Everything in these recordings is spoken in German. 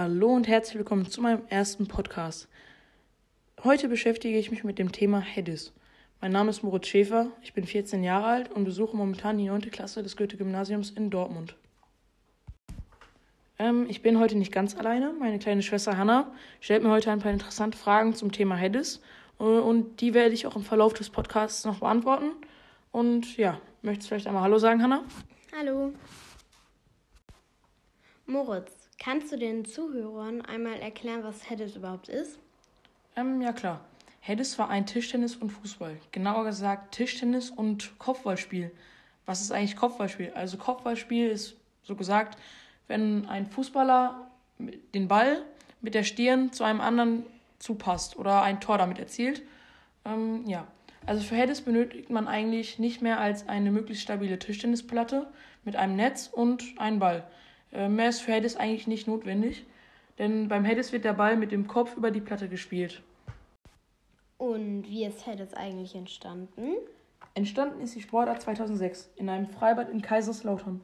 Hallo und herzlich willkommen zu meinem ersten Podcast. Heute beschäftige ich mich mit dem Thema Hedis. Mein Name ist Moritz Schäfer, ich bin 14 Jahre alt und besuche momentan die 9. Klasse des Goethe-Gymnasiums in Dortmund. Ähm, ich bin heute nicht ganz alleine. Meine kleine Schwester Hanna stellt mir heute ein paar interessante Fragen zum Thema Hedis äh, und die werde ich auch im Verlauf des Podcasts noch beantworten. Und ja, möchtest du vielleicht einmal Hallo sagen, Hanna? Hallo. Moritz, kannst du den Zuhörern einmal erklären, was Hedis überhaupt ist? Ähm, ja klar. Hedis war ein Tischtennis und Fußball. Genauer gesagt Tischtennis und Kopfballspiel. Was ist eigentlich Kopfballspiel? Also Kopfballspiel ist so gesagt, wenn ein Fußballer den Ball mit der Stirn zu einem anderen zupasst oder ein Tor damit erzielt. Ähm, ja, also für Hedis benötigt man eigentlich nicht mehr als eine möglichst stabile Tischtennisplatte mit einem Netz und einen Ball. Äh, mehr ist für Hedis eigentlich nicht notwendig, denn beim Hedis wird der Ball mit dem Kopf über die Platte gespielt. Und wie ist Hedis eigentlich entstanden? Entstanden ist die Sportart 2006 in einem Freibad in Kaiserslautern.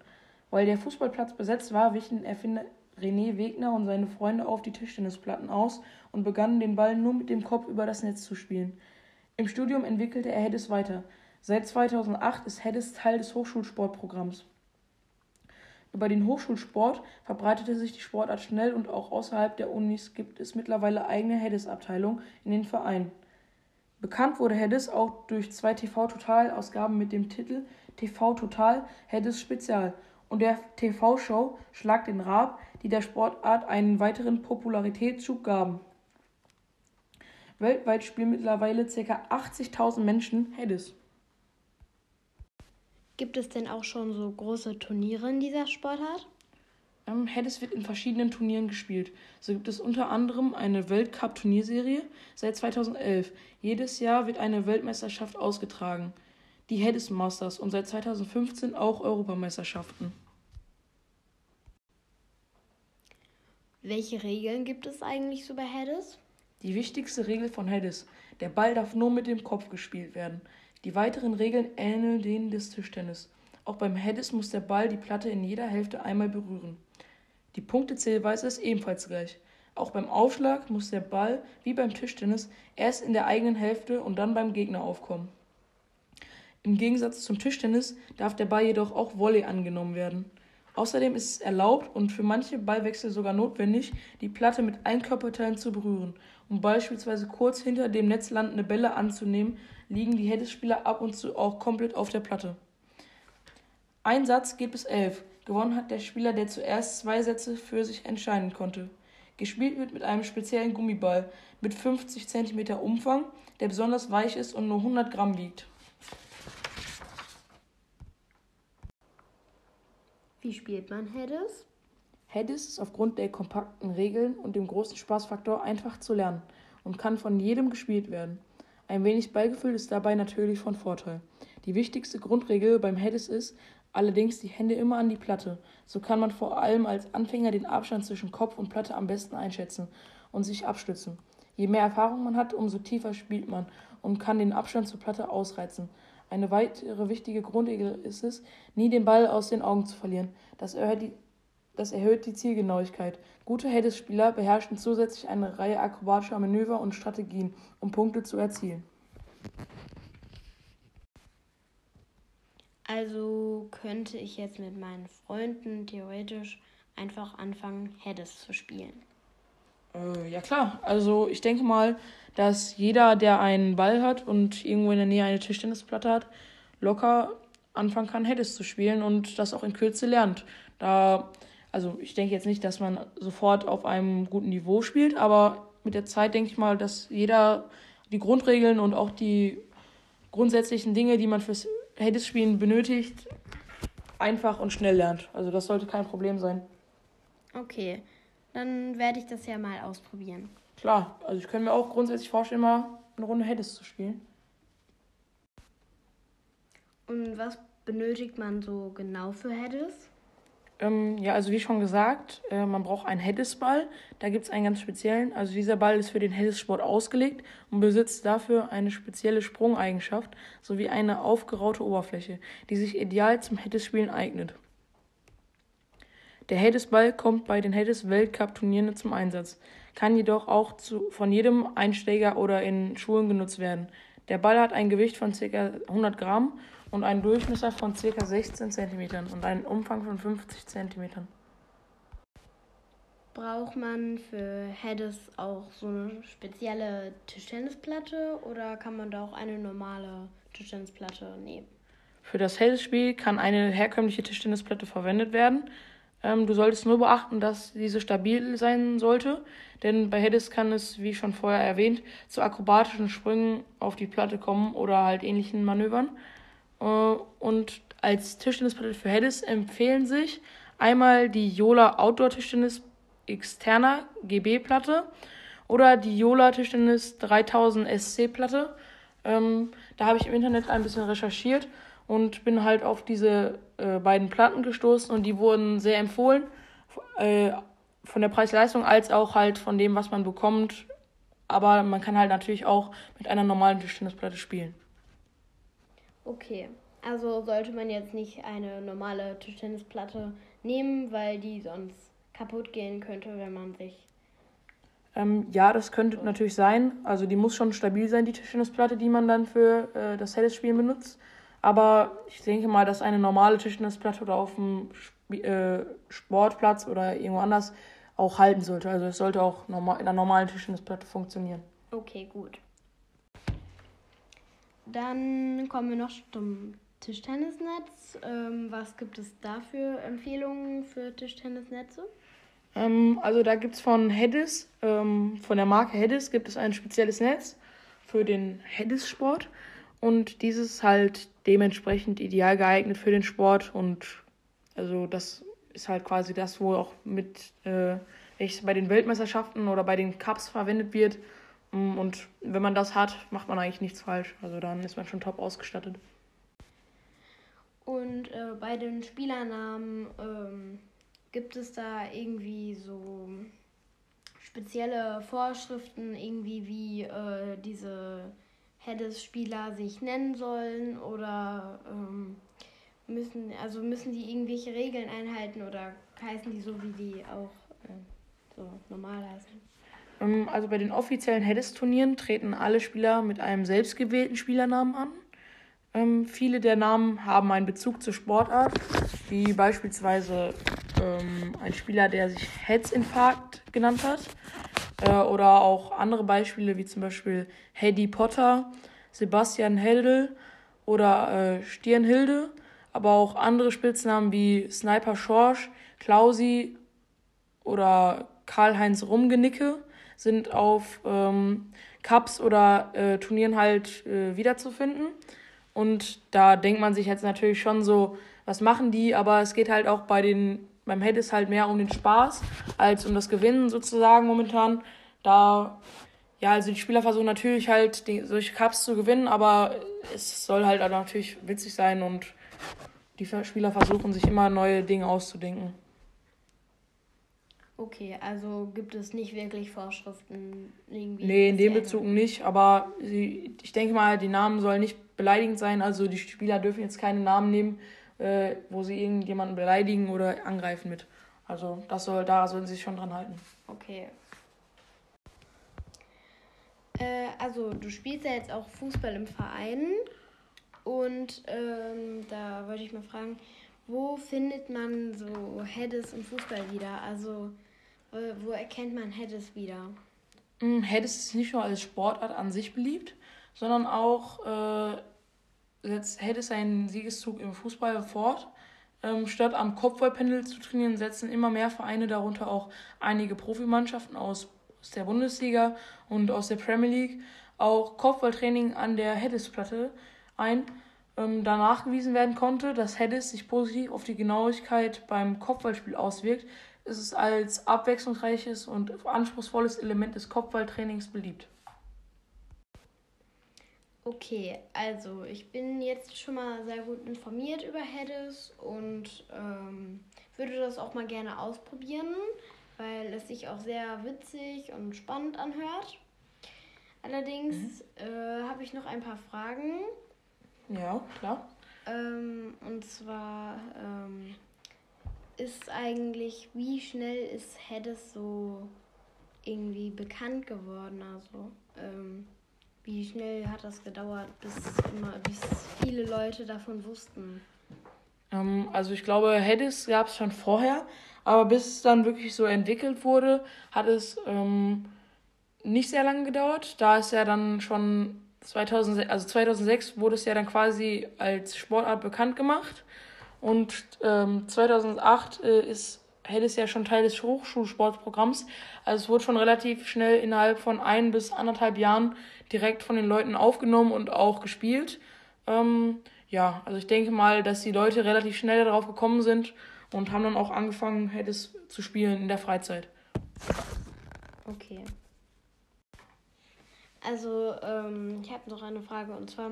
Weil der Fußballplatz besetzt war, wichen Erfinder René Wegner und seine Freunde auf die Tischtennisplatten aus und begannen den Ball nur mit dem Kopf über das Netz zu spielen. Im Studium entwickelte er Hedis weiter. Seit 2008 ist Hedis Teil des Hochschulsportprogramms. Über den Hochschulsport verbreitete sich die Sportart schnell und auch außerhalb der Unis gibt es mittlerweile eigene Hedis-Abteilungen in den Vereinen. Bekannt wurde Hedis auch durch zwei TV-Total-Ausgaben mit dem Titel TV Total Hedis Spezial und der TV-Show Schlag den Raab, die der Sportart einen weiteren Popularitätsschub gaben. Weltweit spielen mittlerweile ca. 80.000 Menschen Hedis. Gibt es denn auch schon so große Turniere in dieser Sportart? Ähm, Hedis wird in verschiedenen Turnieren gespielt. So gibt es unter anderem eine Weltcup-Turnierserie seit 2011. Jedes Jahr wird eine Weltmeisterschaft ausgetragen. Die Hedis Masters und seit 2015 auch Europameisterschaften. Welche Regeln gibt es eigentlich so bei Hedis? Die wichtigste Regel von Hedis: Der Ball darf nur mit dem Kopf gespielt werden. Die weiteren Regeln ähneln denen des Tischtennis. Auch beim Hedis muss der Ball die Platte in jeder Hälfte einmal berühren. Die Punktezählweise ist ebenfalls gleich. Auch beim Aufschlag muss der Ball, wie beim Tischtennis, erst in der eigenen Hälfte und dann beim Gegner aufkommen. Im Gegensatz zum Tischtennis darf der Ball jedoch auch Volley angenommen werden. Außerdem ist es erlaubt und für manche Ballwechsel sogar notwendig, die Platte mit allen Körperteilen zu berühren. Um beispielsweise kurz hinter dem Netz landende Bälle anzunehmen, liegen die Hedespieler ab und zu auch komplett auf der Platte. Ein Satz geht bis elf. Gewonnen hat der Spieler, der zuerst zwei Sätze für sich entscheiden konnte. Gespielt wird mit einem speziellen Gummiball mit 50 cm Umfang, der besonders weich ist und nur 100 Gramm wiegt. Wie spielt man Hedis? Hedis ist aufgrund der kompakten Regeln und dem großen Spaßfaktor einfach zu lernen und kann von jedem gespielt werden. Ein wenig Ballgefühl ist dabei natürlich von Vorteil. Die wichtigste Grundregel beim Hedis ist allerdings die Hände immer an die Platte. So kann man vor allem als Anfänger den Abstand zwischen Kopf und Platte am besten einschätzen und sich abstützen. Je mehr Erfahrung man hat, umso tiefer spielt man und kann den Abstand zur Platte ausreizen. Eine weitere wichtige Grundregel ist es, nie den Ball aus den Augen zu verlieren. Das erhöht die, das erhöht die Zielgenauigkeit. Gute Hedis-Spieler beherrschen zusätzlich eine Reihe akrobatischer Manöver und Strategien, um Punkte zu erzielen. Also könnte ich jetzt mit meinen Freunden theoretisch einfach anfangen, Hedis zu spielen. Äh, ja klar, also ich denke mal, dass jeder, der einen Ball hat und irgendwo in der Nähe eine Tischtennisplatte hat, locker anfangen kann, Hedis zu spielen und das auch in Kürze lernt. Da, also ich denke jetzt nicht, dass man sofort auf einem guten Niveau spielt, aber mit der Zeit denke ich mal, dass jeder die Grundregeln und auch die grundsätzlichen Dinge, die man fürs Hedis-Spielen benötigt, einfach und schnell lernt. Also das sollte kein Problem sein. Okay, dann werde ich das ja mal ausprobieren. Klar, also ich könnte mir auch grundsätzlich vorstellen, mal eine Runde Hedis zu spielen. Und was benötigt man so genau für Hedis? Ähm, ja, also wie schon gesagt, äh, man braucht einen Hedis-Ball. Da gibt es einen ganz speziellen. Also dieser Ball ist für den Hedis-Sport ausgelegt und besitzt dafür eine spezielle Sprungeigenschaft sowie eine aufgeraute Oberfläche, die sich ideal zum Hedis-Spielen eignet. Der Hades-Ball kommt bei den Hades-Weltcup-Turnieren zum Einsatz, kann jedoch auch zu, von jedem Einsteiger oder in Schulen genutzt werden. Der Ball hat ein Gewicht von ca. 100 Gramm und einen Durchmesser von ca. 16 cm und einen Umfang von 50 cm. Braucht man für Hades auch so eine spezielle Tischtennisplatte oder kann man da auch eine normale Tischtennisplatte nehmen? Für das Hades-Spiel kann eine herkömmliche Tischtennisplatte verwendet werden. Ähm, du solltest nur beachten, dass diese stabil sein sollte, denn bei Hades kann es, wie schon vorher erwähnt, zu akrobatischen Sprüngen auf die Platte kommen oder halt ähnlichen Manövern. Äh, und als Tischtennisplatte für Hades empfehlen sich einmal die Yola Outdoor Tischtennisplatte externer GB-Platte oder die Yola Tischtennis 3000 SC-Platte. Ähm, da habe ich im Internet ein bisschen recherchiert und bin halt auf diese äh, beiden Platten gestoßen und die wurden sehr empfohlen. Äh, von der Preis-Leistung als auch halt von dem, was man bekommt. Aber man kann halt natürlich auch mit einer normalen Tischtennisplatte spielen. Okay, also sollte man jetzt nicht eine normale Tischtennisplatte nehmen, weil die sonst kaputt gehen könnte, wenn man sich. Ähm, ja, das könnte so. natürlich sein. Also die muss schon stabil sein, die Tischtennisplatte, die man dann für äh, das Tennisspielen benutzt. Aber ich denke mal, dass eine normale Tischtennisplatte oder auf dem Sp äh, Sportplatz oder irgendwo anders auch halten sollte. Also es sollte auch normal, in einer normalen Tischtennisplatte funktionieren. Okay, gut. Dann kommen wir noch zum Tischtennisnetz. Ähm, was gibt es da für Empfehlungen für Tischtennisnetze? Ähm, also da gibt es von Hedis, ähm, von der Marke Hedis, gibt es ein spezielles Netz für den Hedis-Sport. Und dieses halt dementsprechend ideal geeignet für den Sport. Und also das ist halt quasi das, wo auch mit äh, bei den Weltmeisterschaften oder bei den Cups verwendet wird. Mm, und wenn man das hat, macht man eigentlich nichts falsch. Also dann ist man schon top ausgestattet. Und äh, bei den Spielernamen ähm, Gibt es da irgendwie so spezielle Vorschriften, irgendwie wie äh, diese Heddes-Spieler sich nennen sollen oder ähm, müssen, also müssen die irgendwelche Regeln einhalten oder heißen die so, wie die auch äh, so normal heißen? Ähm, also bei den offiziellen Heddes-Turnieren treten alle Spieler mit einem selbstgewählten Spielernamen an. Ähm, viele der Namen haben einen Bezug zur Sportart, wie beispielsweise ähm, ein Spieler, der sich Herzinfarkt genannt hat. Äh, oder auch andere Beispiele, wie zum Beispiel Hedy Potter, Sebastian Heldel oder äh, Stirnhilde. Aber auch andere Spitznamen wie Sniper Schorsch, Klausi oder Karl-Heinz Rumgenicke sind auf ähm, Cups oder äh, Turnieren halt äh, wiederzufinden. Und da denkt man sich jetzt natürlich schon so, was machen die? Aber es geht halt auch bei den beim Head ist halt mehr um den Spaß als um das Gewinnen sozusagen momentan. Da, ja, also die Spieler versuchen natürlich halt die, solche Cups zu gewinnen, aber es soll halt natürlich witzig sein und die Spieler versuchen sich immer neue Dinge auszudenken. Okay, also gibt es nicht wirklich Vorschriften irgendwie? Nee, in dem Bezug nicht, aber sie, ich denke mal, die Namen sollen nicht beleidigend sein, also die Spieler dürfen jetzt keine Namen nehmen, äh, wo sie irgendjemanden beleidigen oder angreifen mit. Also das soll, da sollen sie sich schon dran halten. Okay. Äh, also du spielst ja jetzt auch Fußball im Verein und ähm, da wollte ich mal fragen, wo findet man so Heddes im Fußball wieder? Also wo erkennt man Heddes wieder? Mm, Heddes ist nicht nur als Sportart an sich beliebt, sondern auch äh, setzt, hält es seinen Siegeszug im Fußball fort. Ähm, statt am Kopfballpendel zu trainieren, setzen immer mehr Vereine, darunter auch einige Profimannschaften aus, aus der Bundesliga und aus der Premier League, auch Kopfballtraining an der Hedis-Platte ein. Ähm, da nachgewiesen werden konnte, dass Hedis sich positiv auf die Genauigkeit beim Kopfballspiel auswirkt, ist es als abwechslungsreiches und anspruchsvolles Element des Kopfballtrainings beliebt. Okay, also ich bin jetzt schon mal sehr gut informiert über Hedis und ähm, würde das auch mal gerne ausprobieren, weil es sich auch sehr witzig und spannend anhört. Allerdings mhm. äh, habe ich noch ein paar Fragen. Ja, klar. Ähm, und zwar, ähm, ist eigentlich, wie schnell ist Heddes so irgendwie bekannt geworden? Also, ähm, wie schnell hat das gedauert, bis immer, bis viele Leute davon wussten? Ähm, also ich glaube, Heddes gab es schon vorher, aber bis es dann wirklich so entwickelt wurde, hat es ähm, nicht sehr lange gedauert. Da ist ja dann schon 2006, also 2006 wurde es ja dann quasi als Sportart bekannt gemacht. Und ähm, 2008 äh, ist Helles ja schon Teil des Hochschulsportprogramms. Also es wurde schon relativ schnell innerhalb von ein bis anderthalb Jahren direkt von den Leuten aufgenommen und auch gespielt. Ähm, ja, also ich denke mal, dass die Leute relativ schnell darauf gekommen sind und haben dann auch angefangen, Helles zu spielen in der Freizeit. Okay. Also, ähm, ich habe noch eine Frage und zwar,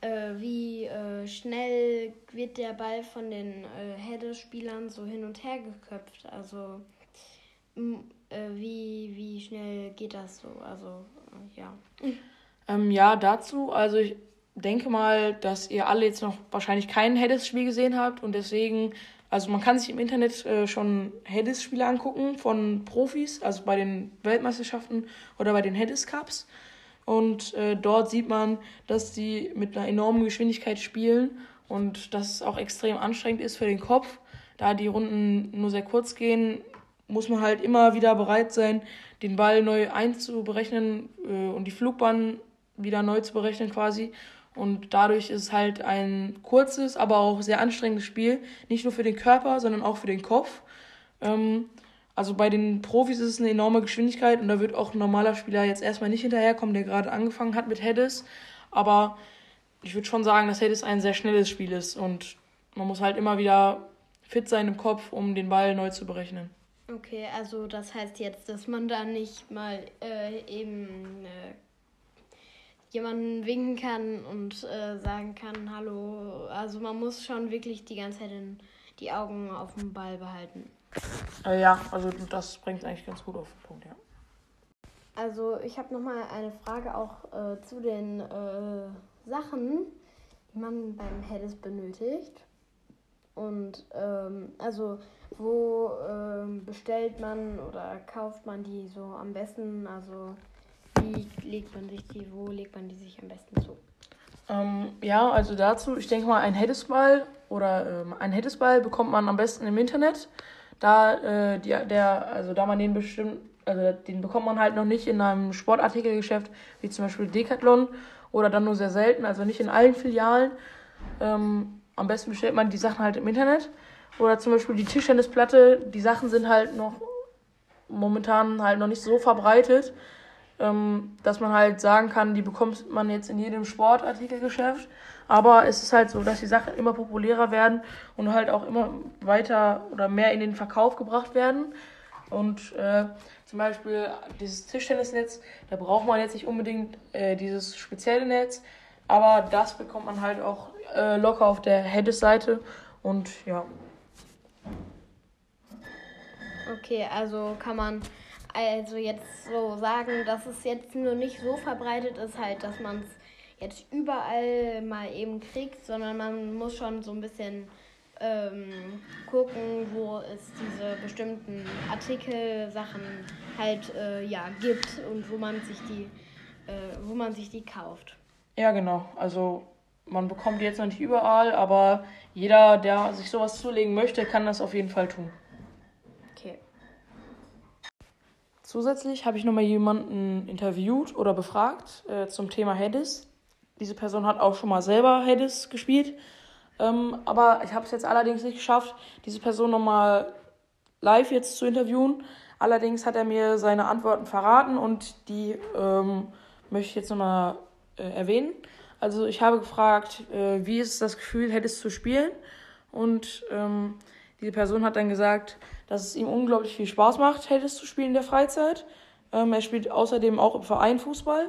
äh, wie äh, schnell wird der Ball von den äh, Herde-Spielern so hin und her geköpft? Also, äh, wie, wie schnell geht das so? Also, äh, ja. Ähm, ja, dazu, also ich denke mal, dass ihr alle jetzt noch wahrscheinlich kein Heddes-Spiel gesehen habt und deswegen also man kann sich im Internet äh, schon Hedis-Spiele angucken von Profis, also bei den Weltmeisterschaften oder bei den Hedis Cups. Und äh, dort sieht man, dass die mit einer enormen Geschwindigkeit spielen und dass es auch extrem anstrengend ist für den Kopf. Da die Runden nur sehr kurz gehen, muss man halt immer wieder bereit sein, den Ball neu einzuberechnen äh, und die Flugbahn wieder neu zu berechnen quasi. Und dadurch ist es halt ein kurzes, aber auch sehr anstrengendes Spiel. Nicht nur für den Körper, sondern auch für den Kopf. Ähm, also bei den Profis ist es eine enorme Geschwindigkeit und da wird auch ein normaler Spieler jetzt erstmal nicht hinterherkommen, der gerade angefangen hat mit Hedis. Aber ich würde schon sagen, dass Hedis ein sehr schnelles Spiel ist und man muss halt immer wieder fit sein im Kopf, um den Ball neu zu berechnen. Okay, also das heißt jetzt, dass man da nicht mal äh, eben äh, jemanden winken kann und äh, sagen kann, hallo. Also man muss schon wirklich die ganze Zeit in, die Augen auf dem Ball behalten. Äh, ja, also das bringt eigentlich ganz gut auf den Punkt, ja. Also ich habe nochmal eine Frage auch äh, zu den äh, Sachen, die man beim Hedis benötigt. Und ähm, also wo ähm, bestellt man oder kauft man die so am besten? Also wie legt man sich die, wo legt man die sich am besten zu? Ähm, ja, also dazu, ich denke mal, ein Hedesball oder ähm, ein Hedesball bekommt man am besten im Internet. Da, äh, die, der, also da man den bestimmt, also den bekommt man halt noch nicht in einem Sportartikelgeschäft, wie zum Beispiel Decathlon oder dann nur sehr selten, also nicht in allen Filialen. Ähm, am besten bestellt man die Sachen halt im Internet. Oder zum Beispiel die Tischtennisplatte, die Sachen sind halt noch momentan halt noch nicht so verbreitet ähm, dass man halt sagen kann, die bekommt man jetzt in jedem Sportartikelgeschäft. Aber es ist halt so, dass die Sachen immer populärer werden und halt auch immer weiter oder mehr in den Verkauf gebracht werden. Und äh, zum Beispiel dieses Tischtennisnetz, da braucht man jetzt nicht unbedingt äh, dieses spezielle Netz, aber das bekommt man halt auch äh, locker auf der Hedges-Seite und ja. Okay, also kann man also jetzt so sagen, dass es jetzt nur nicht so verbreitet ist, halt, dass man es jetzt überall mal eben kriegt, sondern man muss schon so ein bisschen ähm, gucken, wo es diese bestimmten Artikel, Sachen halt äh, ja gibt und wo man sich die, äh, wo man sich die kauft. Ja, genau. Also man bekommt die jetzt noch nicht überall, aber jeder, der sich sowas zulegen möchte, kann das auf jeden Fall tun. Zusätzlich habe ich nochmal jemanden interviewt oder befragt äh, zum Thema Hades. Diese Person hat auch schon mal selber Hades gespielt. Ähm, aber ich habe es jetzt allerdings nicht geschafft, diese Person nochmal live jetzt zu interviewen. Allerdings hat er mir seine Antworten verraten und die ähm, möchte ich jetzt nochmal äh, erwähnen. Also ich habe gefragt, äh, wie ist das Gefühl, Hades zu spielen? Und ähm, diese Person hat dann gesagt, dass es ihm unglaublich viel Spaß macht, Tennis zu spielen in der Freizeit. Ähm, er spielt außerdem auch im Verein Fußball.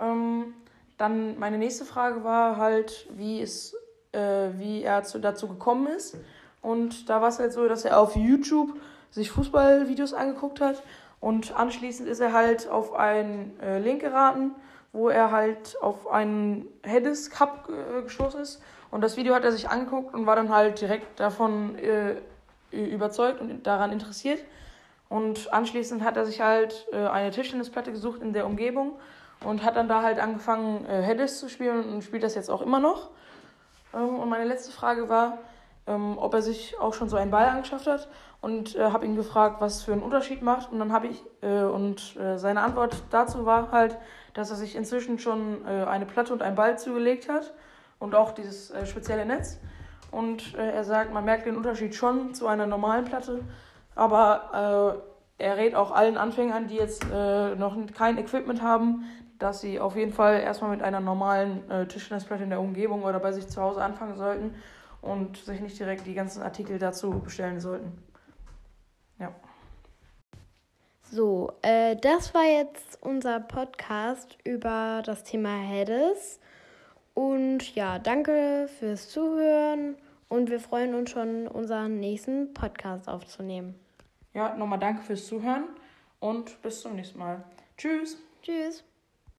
Ähm, dann meine nächste Frage war halt, wie, es, äh, wie er zu, dazu gekommen ist. Und da war es halt so, dass er auf YouTube sich Fußballvideos angeguckt hat. Und anschließend ist er halt auf einen äh, Link geraten, wo er halt auf einen Hedis Cup äh, gestoßen ist. Und das Video hat er sich angeguckt und war dann halt direkt davon äh, überzeugt und daran interessiert. Und anschließend hat er sich halt äh, eine Tischtennisplatte gesucht in der Umgebung und hat dann da halt angefangen, äh, Hedis zu spielen und spielt das jetzt auch immer noch. Ähm, und meine letzte Frage war, ähm, ob er sich auch schon so einen Ball angeschafft hat und äh, habe ihn gefragt, was für einen Unterschied macht. Und dann habe ich, äh, und äh, seine Antwort dazu war halt, dass er sich inzwischen schon äh, eine Platte und einen Ball zugelegt hat und auch dieses äh, spezielle Netz. Und äh, er sagt, man merkt den Unterschied schon zu einer normalen Platte, aber er rät auch allen Anfängern, die jetzt noch kein Equipment haben, dass sie auf jeden Fall erstmal mit einer normalen Tischtennisplatte in der Umgebung oder bei sich zu Hause anfangen sollten und sich nicht direkt die ganzen Artikel dazu bestellen sollten. Ja. So, äh, das war jetzt unser Podcast über das Thema Heades. Und ja, danke fürs Zuhören und wir freuen uns schon, unseren nächsten Podcast aufzunehmen. Ja, nochmal danke fürs Zuhören und bis zum nächsten Mal. Tschüss. Tschüss.